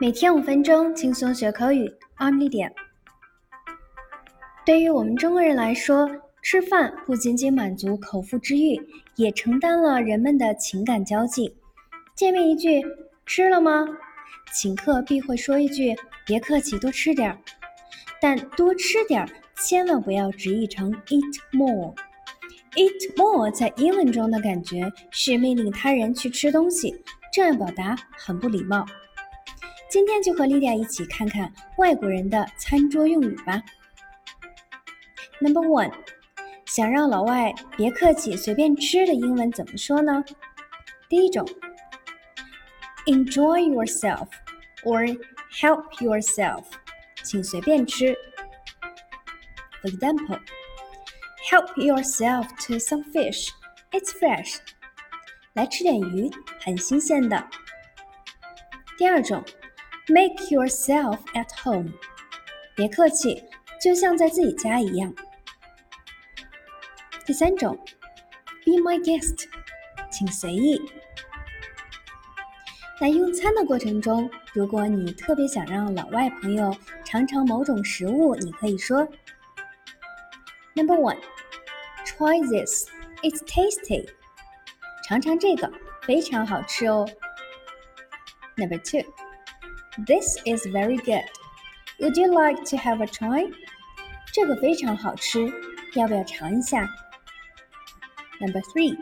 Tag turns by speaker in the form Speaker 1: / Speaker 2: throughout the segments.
Speaker 1: 每天五分钟，轻松学口语。I'm Lydia。对于我们中国人来说，吃饭不仅仅满足口腹之欲，也承担了人们的情感交际。见面一句“吃了吗”，请客必会说一句“别客气，多吃点儿”。但多吃点儿，千万不要直译成 “eat more”。eat more 在英文中的感觉是命令他人去吃东西，这样表达很不礼貌。今天就和莉迪亚一起看看外国人的餐桌用语吧。Number one，想让老外别客气，随便吃的英文怎么说呢？第一种，Enjoy yourself or help yourself，请随便吃。For example，Help yourself to some fish，it's fresh。来吃点鱼，很新鲜的。第二种。Make yourself at home，别客气，就像在自己家一样。第三种，Be my guest，请随意。在用餐的过程中，如果你特别想让老外朋友尝尝某种食物，你可以说：Number one，Try this，it's tasty，尝尝这个，非常好吃哦。Number two。This is very good. Would you like to have a try? 这个非常好吃，要不要尝一下？Number three,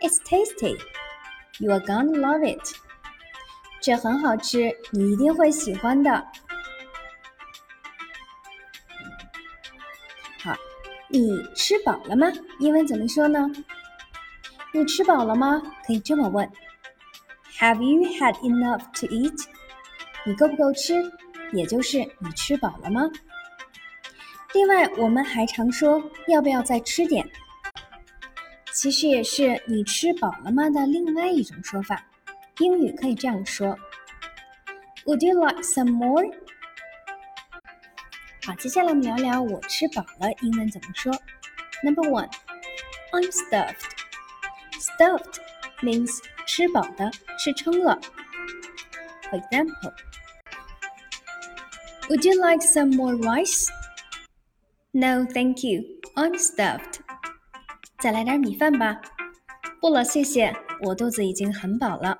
Speaker 1: it's tasty. You are gonna love it. 这很好吃，你一定会喜欢的。好，你吃饱了吗？英文怎么说呢？你吃饱了吗？可以这么问：Have you had enough to eat? 你够不够吃？也就是你吃饱了吗？另外，我们还常说要不要再吃点，其实也是你吃饱了吗的另外一种说法。英语可以这样说：Would you like some more？好，接下来我们聊聊我吃饱了英文怎么说。Number one，I'm stuffed。Stuffed means 吃饱的，吃撑了。For example。Would you like some more rice? No, thank you. I'm stuffed. 再来点米饭吧。不了，谢谢，我肚子已经很饱了。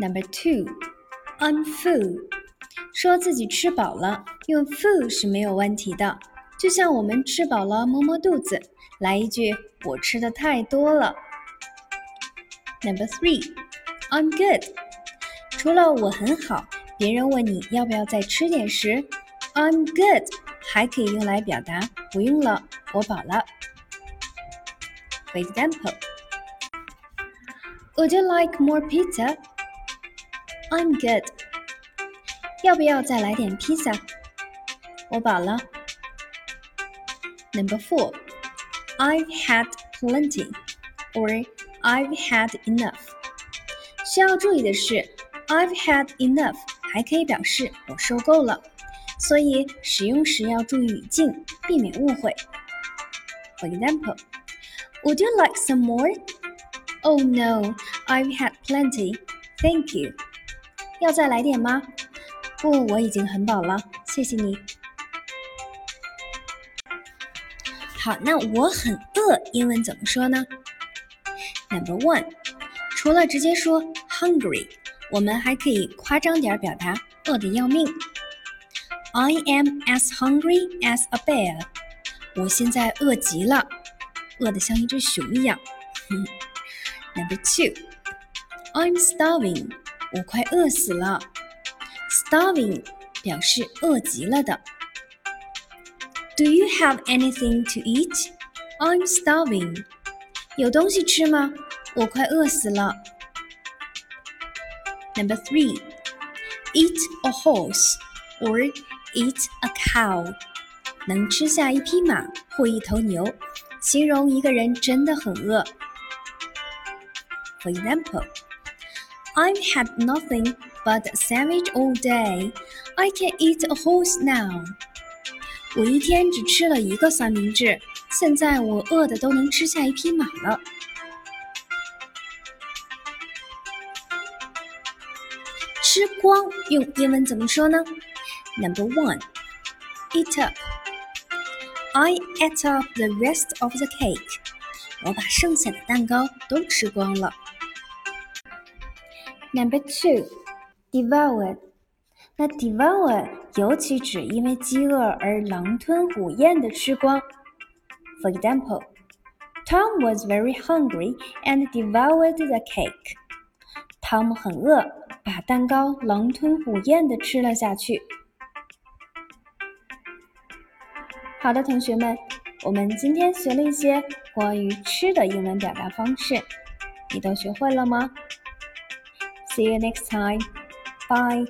Speaker 1: Number two, I'm full. 说自己吃饱了，用 full 是没有问题的。就像我们吃饱了摸摸肚子，来一句我吃的太多了。Number three, I'm good. 除了我很好。 别人问你要不要再吃点时，I'm good，还可以用来表达不用了，我饱了。For example，Would you like more pizza？I'm good。要不要再来点披萨？我饱了。Number four，I've had plenty，or I've had enough。需要注意的是，I've had enough。 还可以表示我受够了，所以使用时要注意语境，避免误会。For example, Would you like some more? Oh no, I've had plenty. Thank you. 要再来点吗？不，我已经很饱了，谢谢你。好，那我很饿，英文怎么说呢？Number one，除了直接说 hungry。我们还可以夸张点表达饿得要命。I am as hungry as a bear。我现在饿极了，饿得像一只熊一样。Number two，I'm starving。我快饿死了。Starving 表示饿极了的。Do you have anything to eat? I'm starving。有东西吃吗？我快饿死了。Number three, eat a horse or eat a cow，能吃下一匹马或一头牛，形容一个人真的很饿。For example, I've had nothing but a sandwich all day. I can eat a horse now. 我一天只吃了一个三明治，现在我饿的都能吃下一匹马了。 吃光用英文怎么说呢？Number one, eat up. I ate up the rest of the cake. 我把剩下的蛋糕都吃光了。Number two, devour. 那 devour 尤其指因为饥饿而狼吞虎咽的吃光。For example, Tom was very hungry and devoured the cake. 汤姆很饿，把蛋糕狼吞虎咽的吃了下去。好的，同学们，我们今天学了一些关于吃的英文表达方式，你都学会了吗？See you next time. Bye.